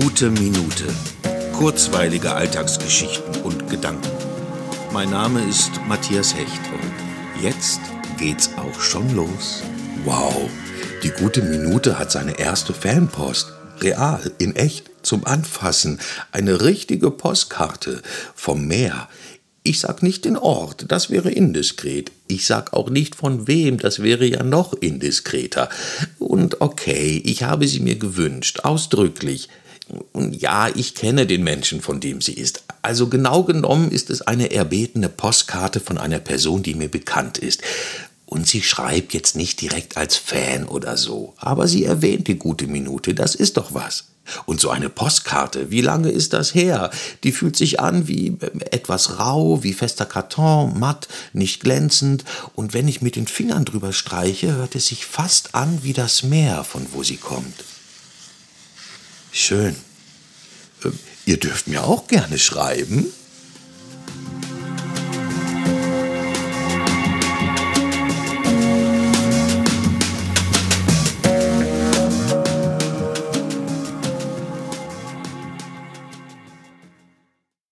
gute Minute. Kurzweilige Alltagsgeschichten und Gedanken. Mein Name ist Matthias Hecht und jetzt geht's auch schon los. Wow, die gute Minute hat seine erste Fanpost. Real, in echt, zum Anfassen. Eine richtige Postkarte vom Meer. Ich sag nicht den Ort, das wäre indiskret. Ich sag auch nicht von wem, das wäre ja noch indiskreter. Und okay, ich habe sie mir gewünscht, ausdrücklich. Und ja, ich kenne den Menschen, von dem sie ist. Also genau genommen ist es eine erbetene Postkarte von einer Person, die mir bekannt ist. Und sie schreibt jetzt nicht direkt als Fan oder so, aber sie erwähnt die gute Minute, das ist doch was. Und so eine Postkarte, wie lange ist das her? Die fühlt sich an wie ähm, etwas rau, wie fester Karton, matt, nicht glänzend. Und wenn ich mit den Fingern drüber streiche, hört es sich fast an wie das Meer, von wo sie kommt. Schön. Ähm, ihr dürft mir auch gerne schreiben.